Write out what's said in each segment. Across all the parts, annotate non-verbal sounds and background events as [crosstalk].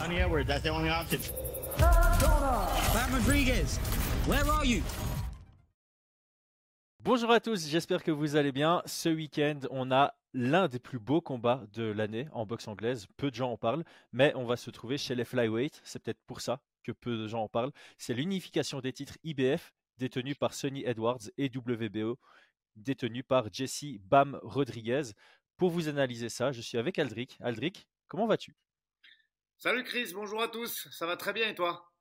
Sonny Edwards, that's the only option. Bam Rodriguez, where are you? Bonjour à tous, j'espère que vous allez bien. Ce week-end, on a l'un des plus beaux combats de l'année en boxe anglaise. Peu de gens en parlent, mais on va se trouver chez les flyweight. C'est peut-être pour ça que peu de gens en parlent. C'est l'unification des titres IBF détenus par Sonny Edwards et WBO détenus par Jesse Bam Rodriguez. Pour vous analyser ça, je suis avec Aldric. Aldric, comment vas-tu? Salut Chris, bonjour à tous. Ça va très bien et toi?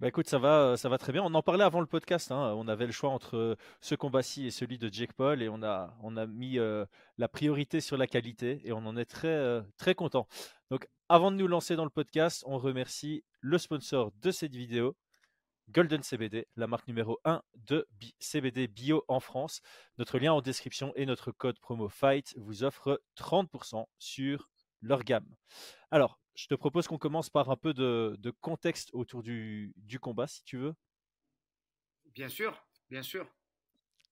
Bah écoute, ça va, ça va très bien. On en parlait avant le podcast. Hein. On avait le choix entre ce combat-ci et celui de Jake Paul, et on a, on a mis euh, la priorité sur la qualité, et on en est très, euh, très content. Donc, avant de nous lancer dans le podcast, on remercie le sponsor de cette vidéo, Golden CBD, la marque numéro 1 de CBD bio en France. Notre lien en description et notre code promo FIGHT vous offre 30% sur leur gamme. Alors, je te propose qu'on commence par un peu de, contexte autour du, combat, si tu veux. Bien sûr, bien sûr.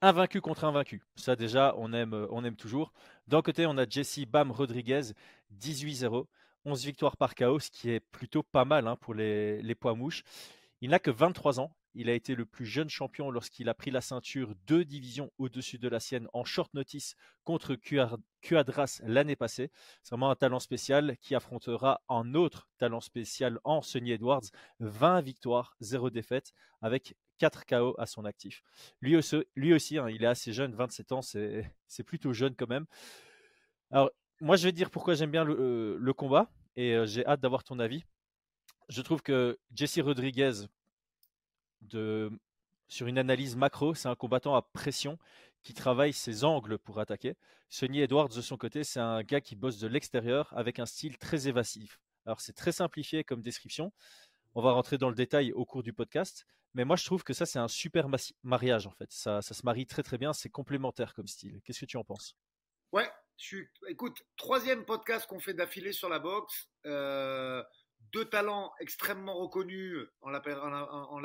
Invaincu contre invaincu. Ça déjà, on aime, on aime toujours. D'un côté, on a Jesse Bam Rodriguez, 18-0, 11 victoires par KO, ce qui est plutôt pas mal hein, pour les, les poids mouches. Il n'a que 23 ans. Il a été le plus jeune champion lorsqu'il a pris la ceinture deux divisions au-dessus de la sienne en short notice contre Cuadras l'année passée. C'est vraiment un talent spécial qui affrontera un autre talent spécial en Sonny Edwards. 20 victoires, 0 défaite avec 4 KO à son actif. Lui aussi, lui aussi hein, il est assez jeune, 27 ans, c'est plutôt jeune quand même. Alors, moi, je vais dire pourquoi j'aime bien le, euh, combat et euh, j'ai hâte d'avoir ton avis. Je trouve que Jesse Rodriguez, sur une analyse macro, c'est un combattant à pression qui travaille ses angles pour attaquer. Sonny Edwards, de son côté, c'est un gars qui bosse de l'extérieur avec un style très évasif. Alors, c'est très simplifié comme description. On va rentrer dans le détail au cours du podcast. Mais moi, je trouve que ça, c'est un super mariage, en fait. Ça, ça se marie très, très bien. C'est complémentaire comme style. Qu'est-ce que tu en penses? Ouais, je suis... écoute, troisième podcast qu'on fait d'affilée sur la boxe. Euh, deux talents extrêmement reconnus en la,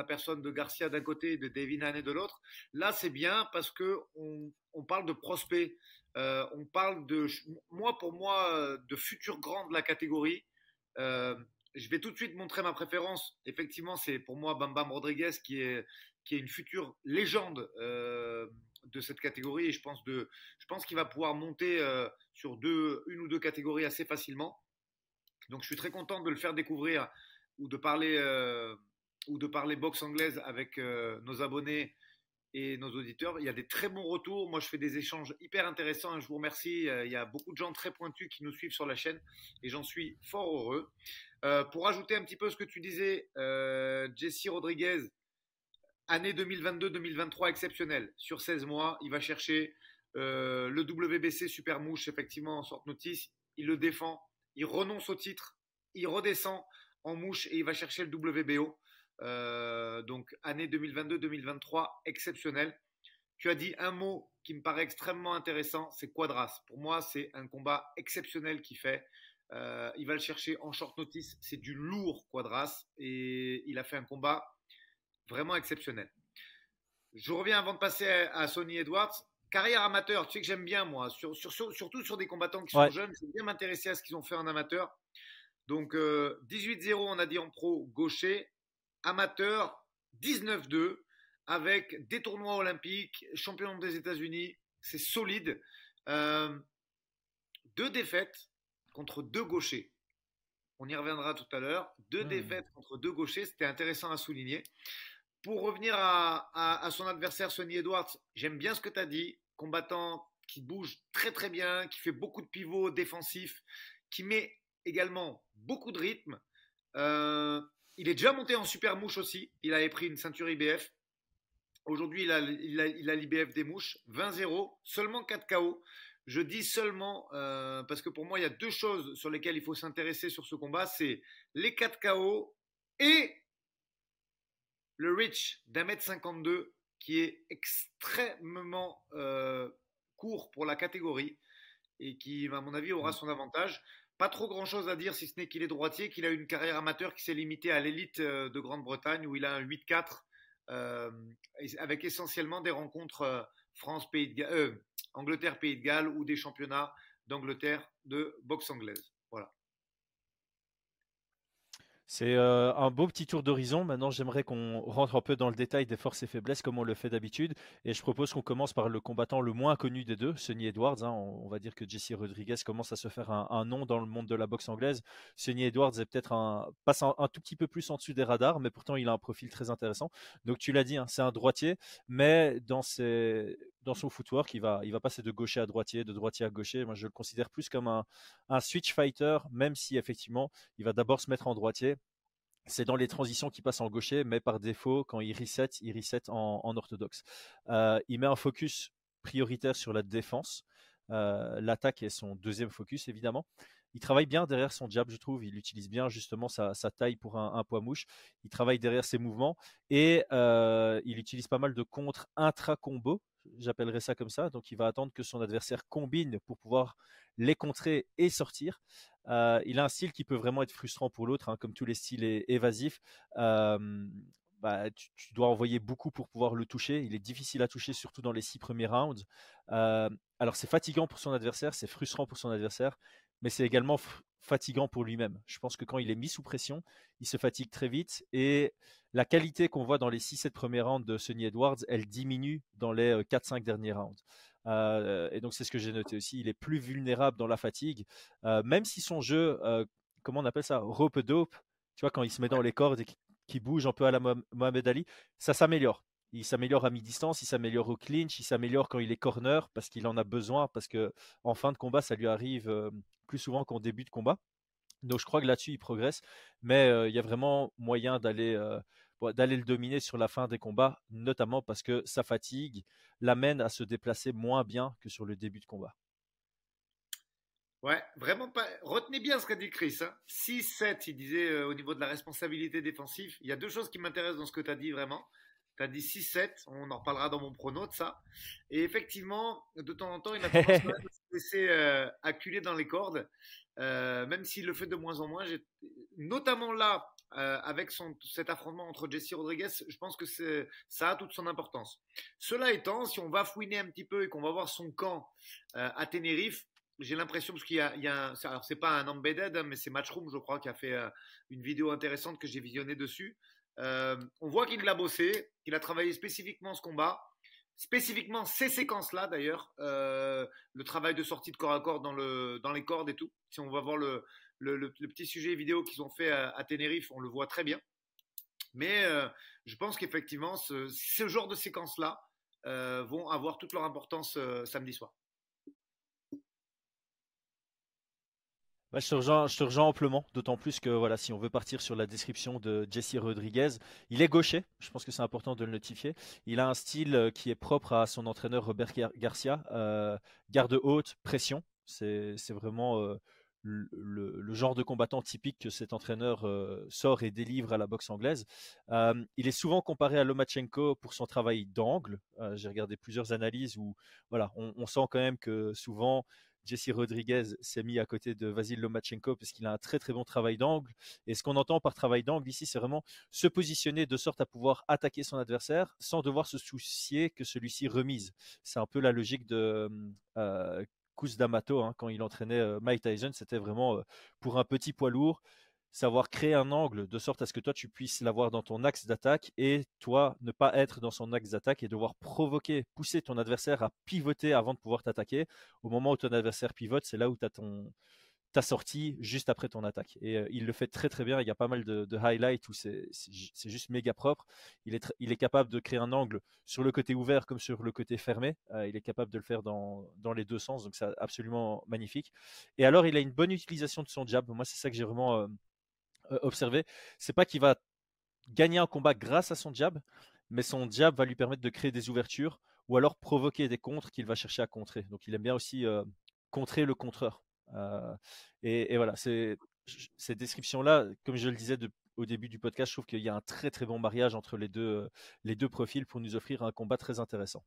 personne de Garcia d'un côté et de David Haney de l'autre. Là, c'est bien parce que on, parle de prospects. Euh, on parle de, moi pour moi, de futurs grands de la catégorie. Euh, je vais tout de suite montrer ma préférence. Effectivement, c'est pour moi Bam Bam Rodriguez qui est, qui est une future légende euh, de cette catégorie et je pense, pense qu'il va pouvoir monter sur deux, une ou deux catégories assez facilement. Donc je suis très content de le faire découvrir ou de parler, euh, ou de parler boxe anglaise avec euh, nos abonnés et nos auditeurs. Il y a des très bons retours. Moi, je fais des échanges hyper intéressants. Je vous remercie. Euh, il y a beaucoup de gens très pointus qui nous suivent sur la chaîne et j'en suis fort heureux. pour ajouter un petit peu ce que tu disais, Jesse Rodriguez, année 2022-2023 exceptionnelle. Sur 16 mois, il va chercher le WBC Super Mouche, effectivement, en sorte notice. Il le défend il renonce au titre, il redescend en mouche et il va chercher le WBO. Euh, donc année 2022-2023 exceptionnelle. Tu as dit un mot qui me paraît extrêmement intéressant, c'est Quadras. Pour moi, c'est un combat exceptionnel qu'il fait. Euh, il va le chercher en short notice. C'est du lourd Quadras et il a fait un combat vraiment exceptionnel. Je reviens avant de passer à Sonny Edwards carrière amateur, tu sais que j'aime bien, moi, surtout sur des combattants qui sont jeunes. J'aime bien m'intéresser à ce qu'ils ont fait en amateur. Donc, 18-0, euh, on a dit en pro, gaucher. Amateur, 19-2, avec des tournois olympiques, champion des États-Unis. C'est solide. Euh, deux défaites contre deux gauchers. On y reviendra tout à l'heure. Deux hmm. défaites contre deux gauchers, c'était intéressant à souligner. Pour revenir à, à son adversaire Sonny Edwards, j'aime bien ce que tu as dit combattant qui bouge très très bien, qui fait beaucoup de pivots défensifs, qui met également beaucoup de rythme. Euh, il est déjà monté en super mouche aussi. Il avait pris une ceinture IBF. Aujourd'hui, il a, l'IBF des mouches. 20-0, seulement 4 KO. Je dis seulement euh, parce que pour moi, il y a deux choses sur lesquelles il faut s'intéresser sur ce combat. C'est les 4 KO et le reach d'un mètre 52 qui est extrêmement euh, court pour la catégorie et qui, à mon avis, aura mm. son avantage. Pas trop grand-chose à dire si ce n'est qu'il est droitier, qu'il a une carrière amateur qui s'est limitée à l'élite euh, de Grande-Bretagne où il a un 8-4 euh, avec essentiellement des rencontres France, Pays de Angleterre, Pays de Galles ou des championnats d'Angleterre de boxe anglaise. C'est euh, un beau petit tour d'horizon. Maintenant, j'aimerais qu'on rentre un peu dans le détail des forces et faiblesses, comme on le fait d'habitude. Et je propose qu'on commence par le combattant le moins connu des deux, Sonny Edwards. Hein. On, va dire que Jesse Rodriguez commence à se faire un, nom dans le monde de la boxe anglaise. Sonny Edwards est peut-être un passe un, tout petit peu plus en dessous des radars, mais pourtant il a un profil très intéressant. Donc tu l'as dit, hein, c'est un droitier, mais dans ses dans son footwork, il va, passer de gaucher à droitier, de droitier à gaucher. Moi, je le considère plus comme un, un switch fighter, même si effectivement, il va d'abord se mettre en droitier. C'est dans les transitions qui passent en gaucher, mais par défaut, quand il reset, il reset en, en orthodoxe. Euh, il met un focus prioritaire sur la défense. Euh, L'attaque est son deuxième focus, évidemment. Il travaille bien derrière son jab, je trouve. Il utilise bien justement sa, taille pour un, poids mouche. Il travaille derrière ses mouvements et euh, il utilise pas mal de contre intra-combo, j'appellerais ça comme ça. Donc il va attendre que son adversaire combine pour pouvoir les contrer et sortir. Euh, il a un style qui peut vraiment être frustrant pour l'autre, hein, comme tous les styles évasifs. Bah, tu, dois envoyer beaucoup pour pouvoir le toucher. Il est difficile à toucher, surtout dans les six premiers rounds. alors c'est fatigant pour son adversaire, c'est frustrant pour son adversaire mais c'est également fatigant pour lui-même. Je pense que quand il est mis sous pression, il se fatigue très vite et la qualité qu'on voit dans les 6-7 premiers rounds de Sonny Edwards, elle diminue dans les 4-5 euh, derniers rounds. Euh, et donc c'est ce que j'ai noté aussi. Il est plus vulnérable dans la fatigue, euh, même si son jeu, comment on appelle ça, rope dope, tu vois, quand il se met dans les cordes et qu'il bouge un peu à la Mohamed Ali, ça s'améliore il s'améliore à mi-distance, il s'améliore au clinch, il s'améliore quand il est corner parce qu'il en a besoin, parce que en fin de combat, ça lui arrive plus souvent qu'en début de combat. Donc je crois que là-dessus, il progresse, mais il y a vraiment moyen d'aller d'aller le dominer sur la fin des combats, notamment parce que sa fatigue l'amène à se déplacer moins bien que sur le début de combat. Ouais, vraiment pas. Retenez bien ce qu'a dit Chris. 6-7, hein. il disait au niveau de la responsabilité défensive. Il y a deux choses qui m'intéressent dans ce que tu as dit vraiment. Tu as dit 6-7, on en reparlera dans mon prono de ça. Et effectivement, de temps en temps, il a tendance [laughs] laisser euh, dans les cordes, euh, même s'il le fait de moins en moins. Notamment là, euh, avec son, cet affrontement entre Jesse Rodriguez, je pense que ça a toute son importance. Cela étant, si on va fouiner un petit peu et qu'on va voir son camp à Tenerife, j'ai l'impression, parce qu'il y a, un, alors c'est pas un embedded, hein, mais c'est Matchroom, je crois, qui a fait une vidéo intéressante que j'ai visionnée dessus. Euh, on voit qu'il l'a bossé, qu'il a travaillé spécifiquement ce combat, spécifiquement ces séquences-là d'ailleurs, euh, le travail de sortie de corps à corps dans, le, dans les cordes et tout. Si on va voir le, le, petit sujet vidéo qu'ils ont fait à, Tenerife, on le voit très bien. Mais euh, je pense qu'effectivement, ce, ce, genre de séquences-là vont avoir toute leur importance samedi soir. Je, te rejoins, amplement, d'autant plus que voilà, si on veut partir sur la description de Jesse Rodriguez, il est gaucher, je pense que c'est important de le notifier. Il a un style euh, qui est propre à son entraîneur Robert Garcia, euh, garde haute, pression. C'est vraiment euh, le, genre de combattant typique que cet entraîneur sort et délivre à la boxe anglaise. il est souvent comparé à Lomachenko pour son travail d'angle. J'ai regardé plusieurs analyses où voilà, on, sent quand même que souvent Jesse Rodriguez s'est mis à côté de Vasil Lomachenko parce qu'il a un très très bon travail d'angle. Et ce qu'on entend par travail d'angle ici, c'est vraiment se positionner de sorte à pouvoir attaquer son adversaire sans devoir se soucier que celui-ci remise. C'est un peu la logique de euh, D'Amato hein, quand il entraînait euh, Mike Tyson. C'était vraiment euh, pour un petit poids lourd savoir créer un angle de sorte à ce que toi tu puisses l'avoir dans ton axe d'attaque et toi ne pas être dans son axe d'attaque et devoir provoquer, pousser ton adversaire à pivoter avant de pouvoir t'attaquer. Au moment où ton adversaire pivote, c'est là où tu as ton ta sortie juste après ton attaque. Et euh, il le fait très très bien. Il y a pas mal de, highlights où c'est juste méga propre. Il est, il est capable de créer un angle sur le côté ouvert comme sur le côté fermé. Euh, il est capable de le faire dans, dans les deux sens. Donc c'est absolument magnifique. Et alors il a une bonne utilisation de son jab. Moi c'est ça que j'ai vraiment euh, observer, c'est pas qu'il va gagner un combat grâce à son jab, mais son jab va lui permettre de créer des ouvertures ou alors provoquer des contres qu'il va chercher à contrer. Donc il aime bien aussi euh, contrer le contreur. Euh, et, voilà, ces descriptions-là, comme je le disais au début du podcast, je trouve qu'il y a un très très bon mariage entre les deux profils pour nous offrir un combat très intéressant.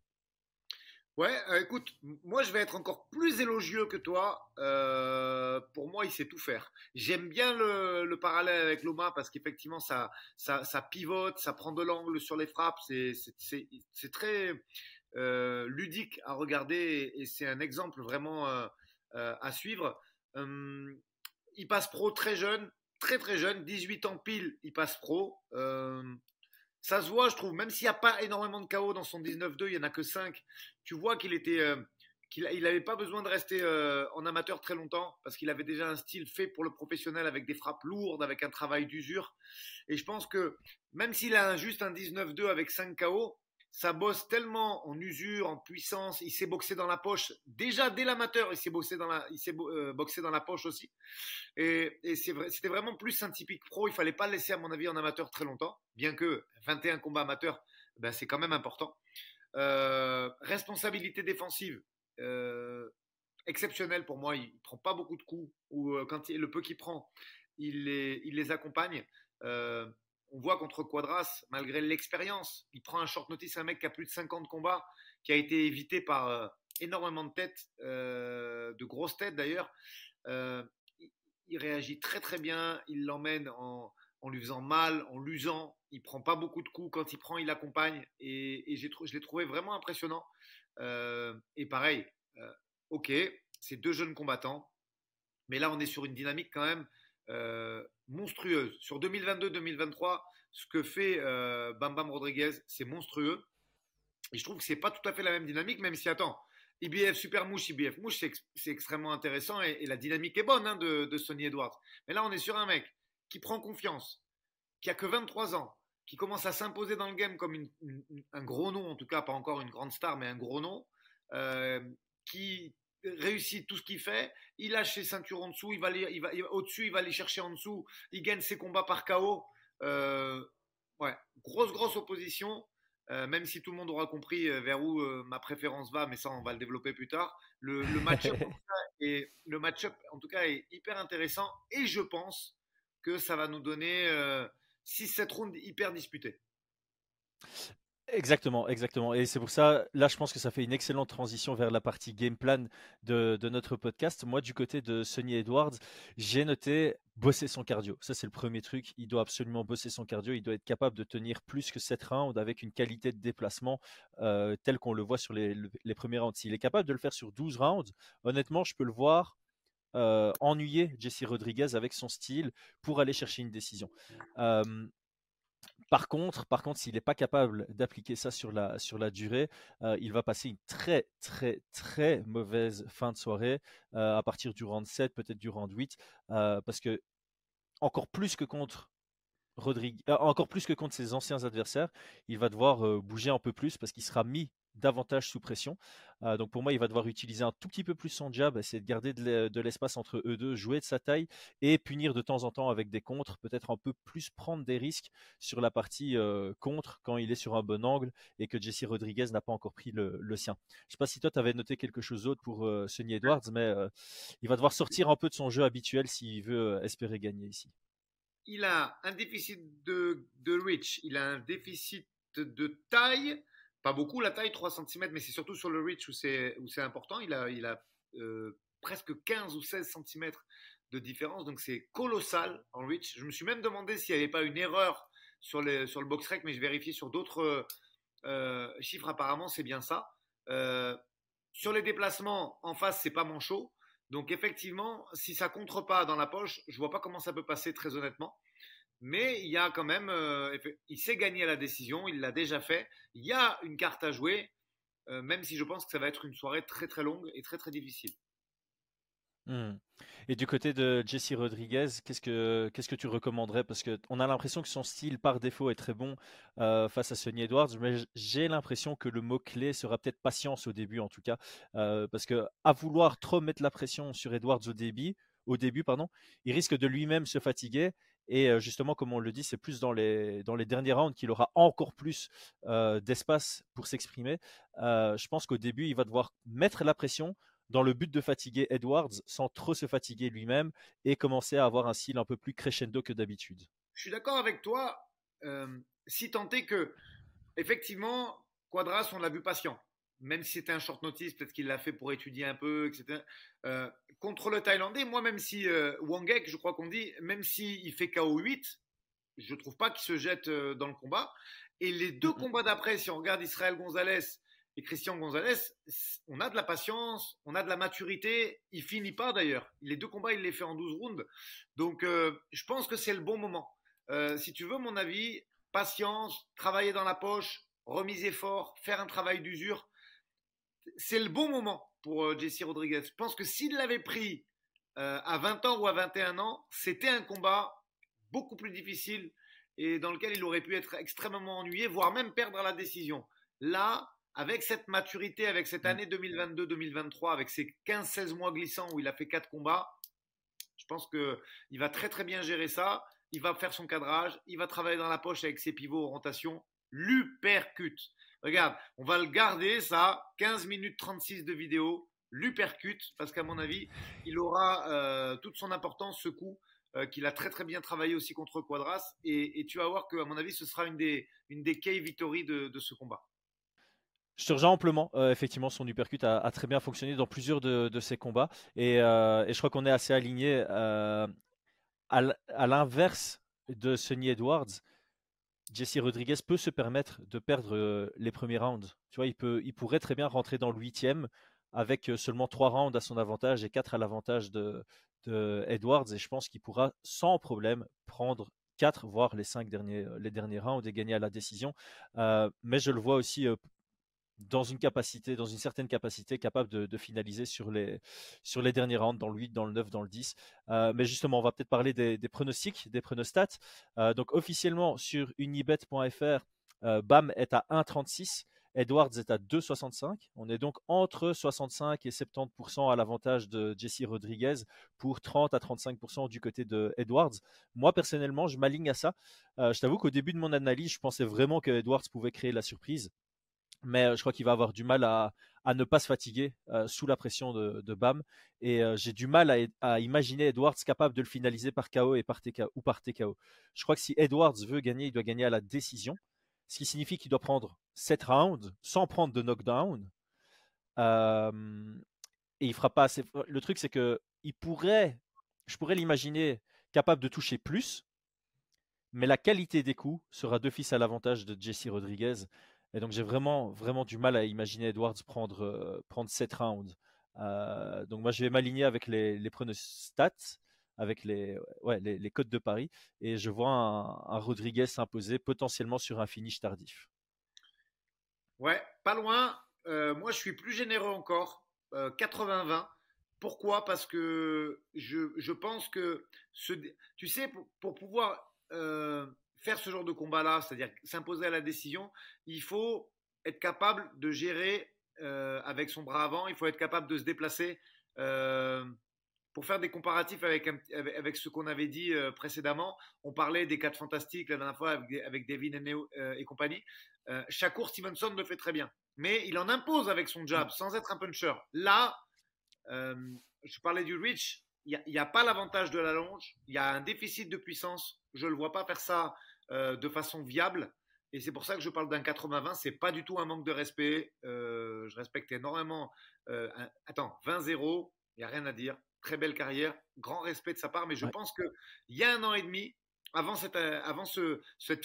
Ouais, euh, écoute, moi je vais être encore plus élogieux que toi. Euh, pour moi, il sait tout faire. J'aime bien le, parallèle avec Loma parce qu'effectivement, ça, pivote, ça prend de l'angle sur les frappes. C'est très euh, ludique à regarder et, c'est un exemple vraiment à suivre. il passe pro très jeune. très très jeune, 18 ans pile, il passe pro. Ça se voit, je trouve, même s'il n'y a pas énormément de KO dans son 19-2, il n'y en a que 5. Tu vois qu'il était, euh, qu'il n'avait pas besoin de rester euh, en amateur très longtemps parce qu'il avait déjà un style fait pour le professionnel avec des frappes lourdes, avec un travail d'usure. Et je pense que même s'il a juste un 19-2 avec 5 KO, ça bosse tellement en usure, en puissance. Il s'est boxé dans la poche. Déjà, dès l'amateur, il s'est boxé dans la, il s'est euh, boxé dans la poche aussi. Et, et c'était vraiment plus un typique pro. Il fallait pas le laisser, à mon avis, en amateur très longtemps. Bien que 21 combats amateurs, ben, c'est quand même important. Euh, responsabilité défensive. Euh, exceptionnelle pour moi. Il prend pas beaucoup de coups ou euh, quand il, le peu qu'il prend, il les, il les accompagne. On voit contre Quadras, malgré l'expérience, il prend un short notice, un mec qui a plus de 50 combats, qui a été évité par euh, énormément de têtes, euh, de grosses têtes d'ailleurs. Euh, il réagit très très bien, il l'emmène en, lui faisant mal, en l'usant. Il prend pas beaucoup de coups, quand il prend, il accompagne. Et, je l'ai trouvé vraiment impressionnant. et pareil, ok, c'est deux jeunes combattants, mais là on est sur une dynamique quand même euh, monstrueuse. Sur 2022-2023, ce que fait euh, Bam Bam Rodriguez, c'est monstrueux. Et je trouve que c'est pas tout à fait la même dynamique, même si, attends, IBF Super Mouche, IBF Mouche, c'est extrêmement intéressant et, la dynamique est bonne hein, de, de, Sonny Edwards. Mais là, on est sur un mec qui prend confiance, qui a que 23 ans, qui commence à s'imposer dans le game comme un gros nom, en tout cas, pas encore une grande star, mais un gros nom, euh, qui réussit tout ce qu'il fait, il lâche ses ceintures en dessous, il va, il va, au-dessus, il va les chercher en dessous, il gagne ses combats par KO. Euh, ouais, grosse, grosse opposition. Euh, même si tout le monde aura compris euh, vers où ma préférence va, mais ça on va le développer plus tard. Le, match-up et le match-up en tout cas est hyper intéressant et je pense que ça va nous donner 6-7 rounds hyper disputés. Exactement, exactement. Et c'est pour ça, là, je pense que ça fait une excellente transition vers la partie game plan de, notre podcast. Moi, du côté de Sonny Edwards, j'ai noté bosser son cardio. Ça, c'est le premier truc. Il doit absolument bosser son cardio. Il doit être capable de tenir plus que 7 rounds avec une qualité de déplacement euh, telle qu'on le voit sur les, premiers rounds. S'il est capable de le faire sur 12 rounds, honnêtement, je peux le voir euh, ennuyer Jesse Rodriguez avec son style pour aller chercher une décision. Euh, par contre, s'il n'est pas capable d'appliquer ça sur la, durée, il va passer une très, très, très mauvaise fin de soirée à partir du round 7, peut-être du round 8, euh, parce que encore plus que contre Rodrigue, encore plus que contre ses anciens adversaires, il va devoir bouger un peu plus parce qu'il sera mis davantage sous pression. Euh, donc pour moi, il va devoir utiliser un tout petit peu plus son jab, essayer de garder de l'espace entre eux deux, jouer de sa taille et punir de temps en temps avec des contres, peut-être un peu plus prendre des risques sur la partie euh, contre quand il est sur un bon angle et que Jesse Rodriguez n'a pas encore pris le, sien. Je ne sais pas si toi, tu avais noté quelque chose d'autre pour euh, Sonny Edwards, mais il va devoir sortir un peu de son jeu habituel s'il veut espérer gagner ici. Il a un déficit de, de reach, il a un déficit de taille pas beaucoup la taille, 3 cm, mais c'est surtout sur le reach où c'est, important. Il a, il a euh, presque 15 ou 16 cm de différence, donc c'est colossal en reach. Je me suis même demandé s'il n'y avait pas une erreur sur, les, sur le box rec, mais je vérifie sur d'autres euh, chiffres. Apparemment, c'est bien ça. Euh, sur les déplacements, en face, c'est pas manchot. Donc effectivement, si ça contre pas dans la poche, je vois pas comment ça peut passer très honnêtement. Mais il y a quand même, euh, il sait gagner la décision, il l'a déjà fait. Il y a une carte à jouer, euh, même si je pense que ça va être une soirée très très longue et très très difficile. Hmm. Et du côté de Jesse Rodriguez, qu'est-ce que qu'est-ce que tu recommanderais? Parce qu'on a l'impression que son style par défaut est très bon euh, face à Sonny Edwards, mais j'ai l'impression que le mot clé sera peut-être patience au début en tout cas, parce que à vouloir trop mettre la pression sur Edwards au début, au début pardon, il risque de lui-même se fatiguer et justement, comme on le dit, c'est plus dans les, dans les derniers rounds qu'il aura encore plus d'espace pour s'exprimer. je pense qu'au début, il va devoir mettre la pression dans le but de fatiguer Edwards sans trop se fatiguer lui-même et commencer à avoir un style un peu plus crescendo que d'habitude. Je suis d'accord avec toi, si tant est que, effectivement, Quadras, on l'a vu patient même si c'était un short notice, peut-être qu'il l'a fait pour étudier un peu, etc. Euh, contre le Thaïlandais, moi, même si euh, Wangek, je crois qu'on dit, même s'il fait KO 8, je trouve pas qu'il se jette euh, dans le combat. Et les deux combats d'après, si on regarde Israël Gonzalez Et Christian Gonzalez, on a de la patience, on a de la maturité. Il finit pas d'ailleurs. Les deux combats, il les fait en 12 rounds. Donc, euh, je pense que c'est le bon moment. Si tu veux mon avis, patience, travailler dans la poche, remiser fort, faire un travail d'usure. C'est le bon moment pour euh, Jesse Rodriguez. Je pense que s'il l'avait pris à 20 ans ou à 21 ans, c'était un combat beaucoup plus difficile et dans lequel il aurait pu être extrêmement ennuyé, voire même perdre la décision. Là, avec cette maturité, avec cette mm. année 2022-2023, avec ces 15-16 mois glissants où il a fait 4 combats, je pense qu'il va très très bien gérer ça. Il va faire son cadrage, il va travailler dans la poche avec ses pivots en rotation. L'upercute. Regarde, on va le garder ça, 15 minutes 36 de vidéo, l'upercute, parce qu'à mon avis, il aura euh, toute son importance ce coup. Euh, qu'il a très très bien travaillé aussi contre Quadras. Et, tu vas voir qu'à mon avis, ce sera une des, une des key victories de, ce combat. Je te rejoins amplement. Euh, effectivement, son uppercut a, très bien fonctionné dans plusieurs de, de ses combats. Et, et, je crois qu'on est assez aligné à, l'inverse de Sonny Edwards. Jesse Rodriguez peut se permettre de perdre les premiers rounds. Tu vois, il, peut, il pourrait très bien rentrer dans le huitième avec seulement trois rounds à son avantage et quatre à l'avantage de, Edwards et je pense qu'il pourra sans problème prendre 4 voire les 5 derniers, euh, les derniers rounds et gagner à la décision. Euh, mais je le vois aussi euh, dans une capacité, dans une certaine capacité, capable de, finaliser sur les, sur les derniers rounds, dans le 8, dans le 9, dans le 10. mais justement, on va peut-être parler des, pronostics, des pronostats. donc officiellement sur unibet.fr, BAM est à 1,36. Edwards est à 2,65. On est donc entre 65 et 70% à l'avantage de Jesse Rodriguez pour 30 à 35% du côté de Edwards. Moi, personnellement, je m'aligne à ça. Euh, je t'avoue qu'au début de mon analyse, je pensais vraiment que Edwards pouvait créer la surprise. Mais je crois qu'il va avoir du mal à, ne pas se fatiguer sous la pression de, BAM. Et j'ai du mal à, imaginer Edwards capable de le finaliser par KO et par ou par TKO. Je crois que si Edwards veut gagner, il doit gagner à la décision ce qui signifie qu'il doit prendre 7 rounds sans prendre de knockdown. Et il fera pas assez. Le truc, c'est que il pourrait, je pourrais l'imaginer capable de toucher plus, mais la qualité des coups sera d'office à l'avantage de Jesse Rodriguez. Et donc j'ai vraiment, vraiment du mal à imaginer Edwards prendre, euh, prendre 7 rounds. Euh, donc moi je vais m'aligner avec les, les pronostats avec les, ouais, les, codes de Paris. Et je vois un, Rodriguez s'imposer potentiellement sur un finish tardif. Ouais, pas loin. Euh, moi, je suis plus généreux encore. 80-20. Euh, Pourquoi? Parce que je, je, pense que, tu sais, pour, pouvoir faire ce genre de combat-là, c'est-à-dire s'imposer à la décision, il faut être capable de gérer avec son bras avant, il faut être capable de se déplacer pour faire des comparatifs avec, avec, ce qu'on avait dit euh, précédemment, on parlait des quatre fantastiques la dernière fois avec, avec David euh, et compagnie. Euh, Shakur Stevenson le fait très bien, mais il en impose avec son jab sans être un puncher. Là, je parlais du reach, il n'y a, a, pas l'avantage de la longe, il y a un déficit de puissance. Je ne le vois pas faire ça de façon viable. Et c'est pour ça que je parle d'un 80-20. C'est pas du tout un manque de respect. je respecte énormément. attends, 20-0, il n'y a rien à dire très belle carrière, grand respect de sa part, mais je pense qu'il y a un an et demi, avant, cette, euh, avant ce, cette,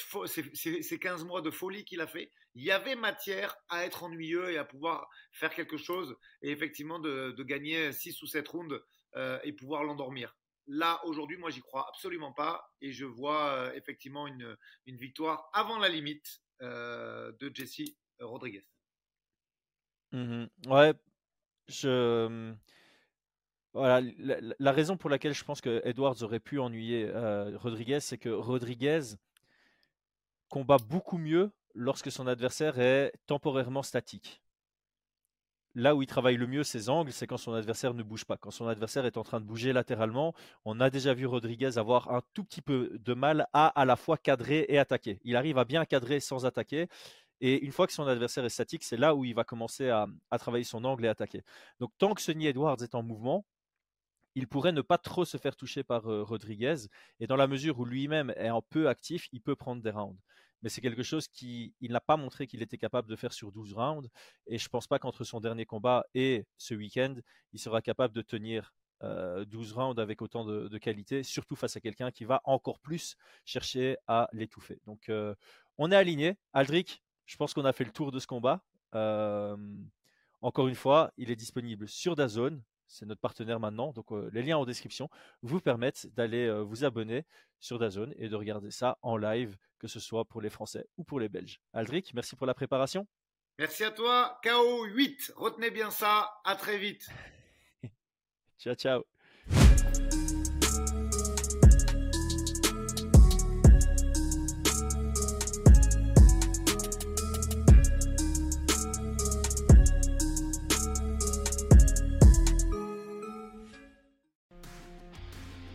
ces, 15 mois de folie qu'il a fait, il y avait matière à être ennuyeux et à pouvoir faire quelque chose et effectivement de, gagner 6 ou 7 rounds euh, et pouvoir l'endormir. Là, aujourd'hui, moi, j'y crois absolument pas et je vois euh, effectivement une, victoire avant la limite de Jesse Rodriguez. Mmh ouais, je voilà, la, raison pour laquelle je pense que Edwards aurait pu ennuyer euh, Rodriguez, c'est que Rodriguez combat beaucoup mieux lorsque son adversaire est temporairement statique. Là où il travaille le mieux ses angles, c'est quand son adversaire ne bouge pas. Quand son adversaire est en train de bouger latéralement, on a déjà vu Rodriguez avoir un tout petit peu de mal à à la fois cadrer et attaquer. Il arrive à bien cadrer sans attaquer. Et une fois que son adversaire est statique, c'est là où il va commencer à, à, travailler son angle et attaquer. Donc tant que Sonny Edwards est en mouvement, il pourrait ne pas trop se faire toucher par Rodriguez. Et dans la mesure où lui-même est un peu actif, il peut prendre des rounds. Mais c'est quelque chose qu'il n'a pas montré qu'il était capable de faire sur 12 rounds. Et je pense pas qu'entre son dernier combat et ce week-end, il sera capable de tenir 12 rounds avec autant de, qualité, surtout face à quelqu'un qui va encore plus chercher à l'étouffer. Donc on est aligné. Aldric, je pense qu'on a fait le tour de ce combat. encore une fois, il est disponible sur Dazone, c'est notre partenaire maintenant. Donc les liens en description vous permettent d'aller vous abonner sur Dazone et de regarder ça en live, que ce soit pour les Français ou pour les Belges. Aldric, merci pour la préparation. Merci à toi. KO 8. Retenez bien ça. À très vite. [laughs] ciao, ciao.